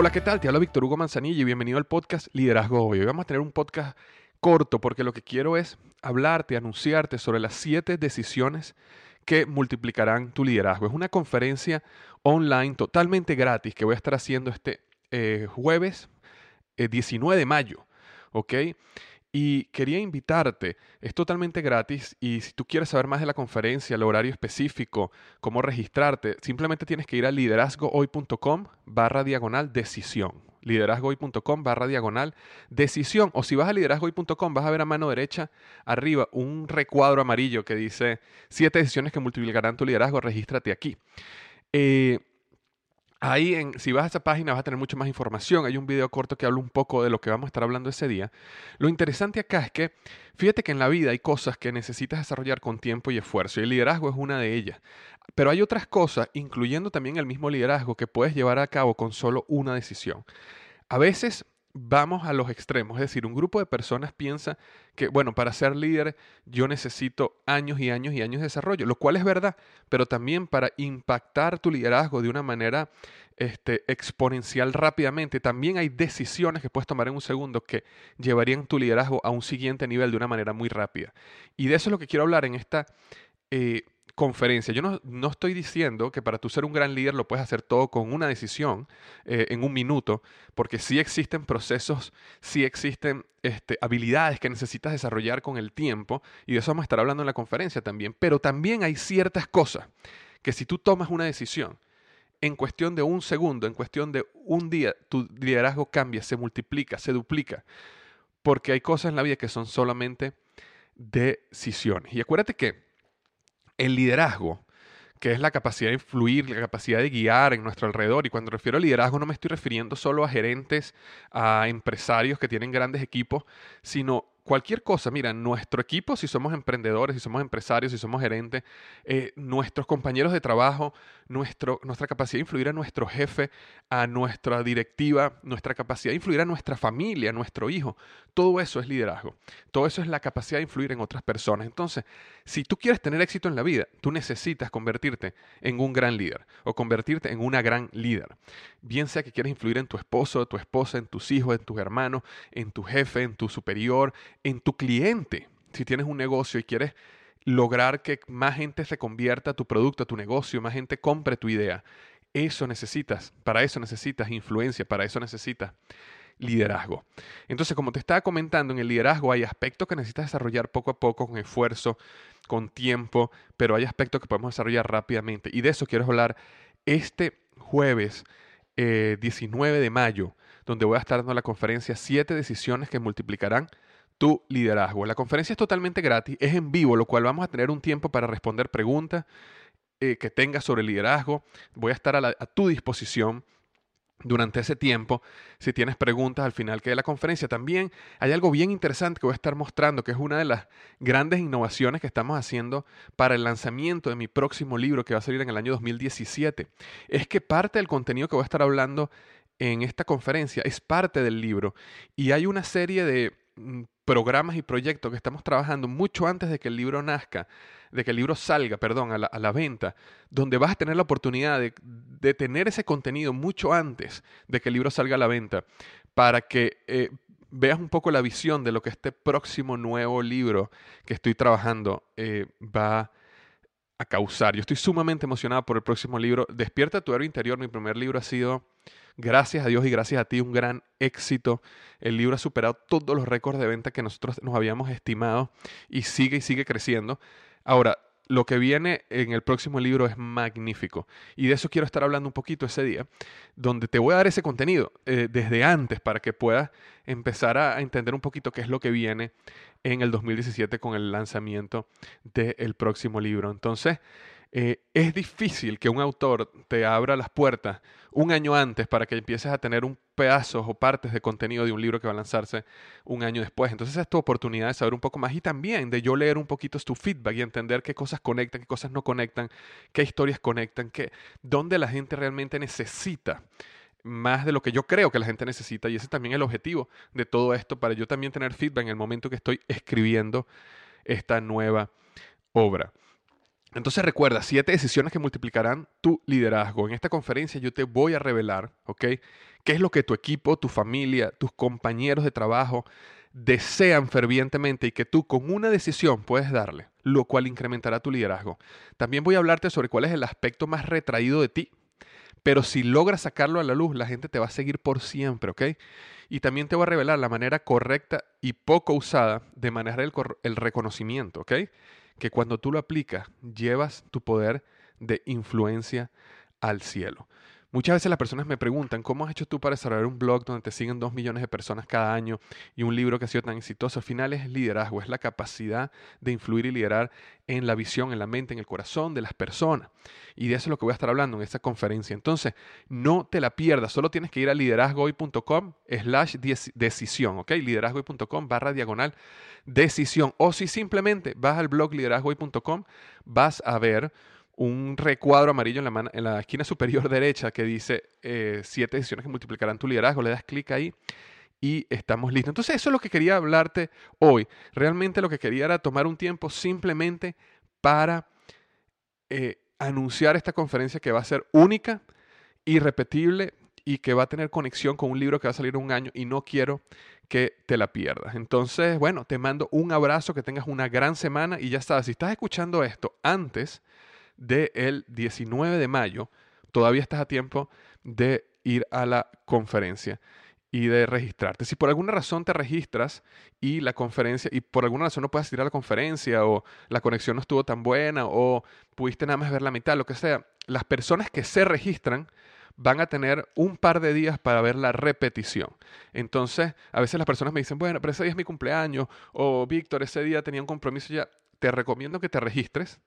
Hola, ¿qué tal? Te habla Víctor Hugo Manzanilla y bienvenido al podcast Liderazgo Hoy. Hoy vamos a tener un podcast corto porque lo que quiero es hablarte, anunciarte sobre las siete decisiones que multiplicarán tu liderazgo. Es una conferencia online totalmente gratis que voy a estar haciendo este eh, jueves 19 eh, de mayo. ¿Ok? Y quería invitarte, es totalmente gratis y si tú quieres saber más de la conferencia, el horario específico, cómo registrarte, simplemente tienes que ir a liderazgohoy.com barra diagonal decisión. Liderazgohoy.com barra diagonal decisión. O si vas a liderazgohoy.com vas a ver a mano derecha arriba un recuadro amarillo que dice siete decisiones que multiplicarán tu liderazgo, regístrate aquí. Eh, Ahí, en, si vas a esa página, vas a tener mucha más información. Hay un video corto que habla un poco de lo que vamos a estar hablando ese día. Lo interesante acá es que, fíjate que en la vida hay cosas que necesitas desarrollar con tiempo y esfuerzo, y el liderazgo es una de ellas. Pero hay otras cosas, incluyendo también el mismo liderazgo, que puedes llevar a cabo con solo una decisión. A veces vamos a los extremos, es decir, un grupo de personas piensa que, bueno, para ser líder yo necesito años y años y años de desarrollo, lo cual es verdad, pero también para impactar tu liderazgo de una manera este, exponencial rápidamente, también hay decisiones que puedes tomar en un segundo que llevarían tu liderazgo a un siguiente nivel de una manera muy rápida. Y de eso es lo que quiero hablar en esta... Eh, conferencia. Yo no, estoy diciendo que para tú ser un gran líder lo puedes hacer todo con una decisión eh, en un minuto, porque sí existen procesos, sí existen este, habilidades que necesitas desarrollar con el tiempo, y de eso vamos a estar hablando en la conferencia también, pero también hay ciertas cosas que si tú tomas una decisión, en cuestión de un segundo, en cuestión de un día, tu liderazgo cambia, se multiplica, se duplica, porque hay cosas en la vida que son solamente decisiones. Y acuérdate que el liderazgo, que es la capacidad de influir, la capacidad de guiar en nuestro alrededor. Y cuando refiero a liderazgo no me estoy refiriendo solo a gerentes, a empresarios que tienen grandes equipos, sino cualquier cosa, mira, nuestro equipo, si somos emprendedores, si somos empresarios, si somos gerentes, eh, nuestros compañeros de trabajo, nuestro, nuestra capacidad de influir a nuestro jefe, a nuestra directiva, nuestra capacidad de influir a nuestra familia, a nuestro hijo, todo eso es liderazgo. Todo eso es la capacidad de influir en otras personas. Entonces, si tú quieres tener éxito en la vida, tú necesitas convertirte en un gran líder o convertirte en una gran líder. Bien sea que quieras influir en tu esposo, tu esposa, en tus hijos, en tus hermanos, en tu jefe, en tu superior, en tu cliente. Si tienes un negocio y quieres lograr que más gente se convierta a tu producto, a tu negocio, más gente compre tu idea. Eso necesitas, para eso necesitas influencia, para eso necesitas liderazgo. Entonces, como te estaba comentando, en el liderazgo hay aspectos que necesitas desarrollar poco a poco, con esfuerzo, con tiempo, pero hay aspectos que podemos desarrollar rápidamente. Y de eso quiero hablar este jueves 19 eh, de mayo, donde voy a estar dando la conferencia Siete decisiones que multiplicarán tu liderazgo. La conferencia es totalmente gratis, es en vivo, lo cual vamos a tener un tiempo para responder preguntas eh, que tengas sobre liderazgo. Voy a estar a, tu disposición durante ese tiempo. Si tienes preguntas al final que de la conferencia, también hay algo bien interesante que voy a estar mostrando, que es una de las grandes innovaciones que estamos haciendo para el lanzamiento de mi próximo libro que va a salir en el año 2017. Es que parte del contenido que voy a estar hablando en esta conferencia es parte del libro y hay una serie de mm, programas y proyectos que estamos trabajando mucho antes de que el libro nazca, de que el libro salga, perdón, a la, venta, donde vas a tener la oportunidad de, tener ese contenido mucho antes de que el libro salga a la venta, para que eh, veas un poco la visión de lo que este próximo nuevo libro que estoy trabajando eh, va a causar. Yo estoy sumamente emocionado por el próximo libro. Despierta tu héroe interior. Mi primer libro ha sido Gracias a Dios y gracias a ti, un gran éxito. El libro ha superado todos los récords de venta que nosotros nos habíamos estimado y sigue y sigue creciendo. Ahora, lo que viene en el próximo libro es magnífico. Y de eso quiero estar hablando un poquito ese día, donde te voy a dar ese contenido eh, desde antes para que puedas empezar a entender un poquito qué es lo que viene en el 2017 con el lanzamiento del próximo libro. Entonces, eh, es difícil que un autor te abra las puertas un año antes para que empieces a tener un pedazo o partes de contenido de un libro que va a lanzarse un año después. Entonces es tu oportunidad de saber un poco más y también de yo leer un poquito tu feedback y entender qué cosas conectan, qué cosas no conectan, qué historias conectan, qué, dónde la gente realmente necesita más de lo que yo creo que la gente necesita y ese también el objetivo de todo esto para yo también tener feedback en el momento que estoy escribiendo esta nueva obra. Entonces recuerda, siete decisiones que multiplicarán tu liderazgo. En esta conferencia yo te voy a revelar, ¿ok? ¿Qué es lo que tu equipo, tu familia, tus compañeros de trabajo desean fervientemente y que tú con una decisión puedes darle, lo cual incrementará tu liderazgo. También voy a hablarte sobre cuál es el aspecto más retraído de ti, pero si logras sacarlo a la luz, la gente te va a seguir por siempre, ¿ok? Y también te voy a revelar la manera correcta y poco usada de manejar el, el reconocimiento, ¿ok? que cuando tú lo aplicas, llevas tu poder de influencia al cielo. Muchas veces las personas me preguntan, ¿cómo has hecho tú para desarrollar un blog donde te siguen dos millones de personas cada año y un libro que ha sido tan exitoso? Al final es liderazgo, es la capacidad de influir y liderar en la visión, en la mente, en el corazón de las personas. Y de eso es lo que voy a estar hablando en esta conferencia. Entonces, no te la pierdas, solo tienes que ir a liderazgohoy.com slash decisión, ¿ok? Liderazgohoy.com barra diagonal decisión. O si simplemente vas al blog liderazgohoy.com, vas a ver un recuadro amarillo en la, en la esquina superior derecha que dice eh, siete decisiones que multiplicarán tu liderazgo. Le das clic ahí y estamos listos. Entonces eso es lo que quería hablarte hoy. Realmente lo que quería era tomar un tiempo simplemente para eh, anunciar esta conferencia que va a ser única, irrepetible y que va a tener conexión con un libro que va a salir un año y no quiero que te la pierdas. Entonces, bueno, te mando un abrazo, que tengas una gran semana y ya sabes, si estás escuchando esto antes del 19 de mayo, todavía estás a tiempo de ir a la conferencia y de registrarte. Si por alguna razón te registras y la conferencia, y por alguna razón no puedes ir a la conferencia, o la conexión no estuvo tan buena, o pudiste nada más ver la mitad, lo que sea, las personas que se registran van a tener un par de días para ver la repetición. Entonces, a veces las personas me dicen, bueno, pero ese día es mi cumpleaños, o Víctor, ese día tenía un compromiso ya. Te recomiendo que te registres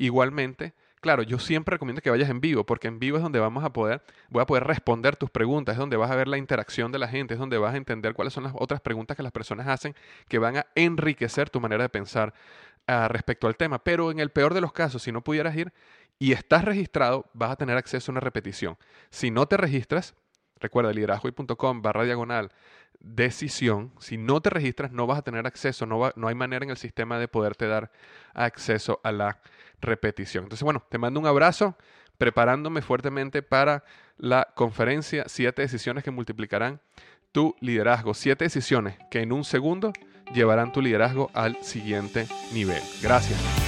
Igualmente, claro, yo siempre recomiendo que vayas en vivo, porque en vivo es donde vamos a poder, voy a poder responder tus preguntas, es donde vas a ver la interacción de la gente, es donde vas a entender cuáles son las otras preguntas que las personas hacen que van a enriquecer tu manera de pensar uh, respecto al tema. Pero en el peor de los casos, si no pudieras ir y estás registrado, vas a tener acceso a una repetición. Si no te registras, recuerda liderazgoy.com barra diagonal decisión, si no te registras no vas a tener acceso, no, va, no hay manera en el sistema de poderte dar acceso a la repetición. Entonces, bueno, te mando un abrazo preparándome fuertemente para la conferencia Siete decisiones que multiplicarán tu liderazgo. Siete decisiones que en un segundo llevarán tu liderazgo al siguiente nivel. Gracias.